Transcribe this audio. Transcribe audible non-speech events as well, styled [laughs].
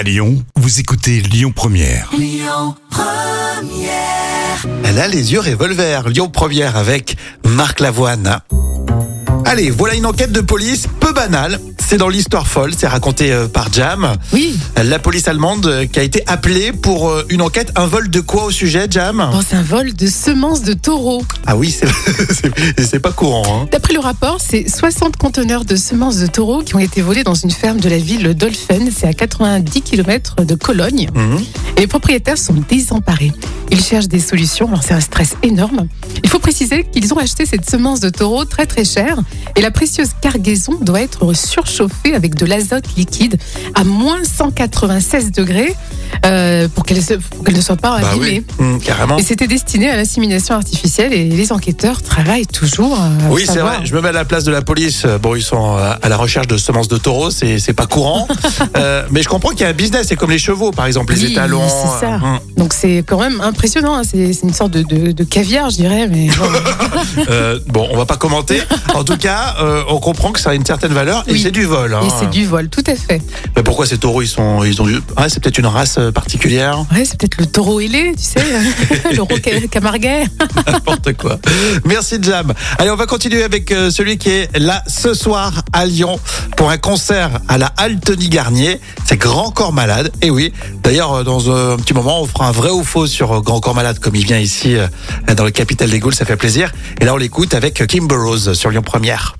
À Lyon, vous écoutez Lyon Première. Elle a les yeux revolver. Lyon Première avec Marc Lavoine. Allez, voilà une enquête de police peu banale. C'est dans l'histoire folle, c'est raconté euh, par Jam. Oui, La police allemande euh, qui a été appelée pour euh, une enquête. Un vol de quoi au sujet, Jam? Bon, c'est un vol de semences de taureaux. Ah oui, [laughs] c'est- pas courant. Hein. D'après le rapport, c'est 60 conteneurs de semences de taureaux qui ont été volés dans une ferme de la ville de Dolphin. C'est à 90 km de Cologne. Mhm. Et les propriétaires sont désemparés. Ils cherchent des solutions. Alors, c'est un stress énorme. Il faut préciser qu'ils ont acheté cette semence de taureau très très chère. Et la précieuse cargaison doit être surchauffée avec de l'azote liquide à moins 196 degrés euh, pour qu'elle ne soit pas Bah abîmée. oui, Hum, carrément. Et c'était destiné à l'insémination artificielle et les enquêteurs travaillent toujours. euh, à Oui, c'est vrai. Je me mets à la place de la police. Euh, Bon, ils sont à la recherche de semences de taureaux. C'est pas courant. [laughs] Euh, mais je comprends qu'il y a un business. C'est comme les chevaux, par exemple, les Oui, étalons. c'est ça. hum. Donc c'est quand même impressionnant. hein. C'est une sorte de, de- de caviar, je dirais. Mais bon. [laughs] Euh, bon, on va pas commenter. En tout cas, on comprend que ça a une certaine valeur et Oui. c'est du vol. hein. et c'est du vol, tout à fait. Mais pourquoi ces taureaux, ils sont, ils ont. Ah, c'est peut-être une race particulière. Ouais, c'est peut-être le taureau ailé, tu sais, [laughs] le camarguais. N'importe quoi. Merci Jam. Allez, on va continuer avec euh, celui qui est là ce soir à Lyon pour un concert à la Altony Garnier. C'est Grand Corps Malade. Et oui, d'ailleurs, euh, dans euh, un petit moment, on fera un vrai ou faux sur Grand Corps Malade comme il vient ici dans le capital des Gaules. Ça fait plaisir. Et là, on l'écoute avec Kim Burrows sur Lyon Première.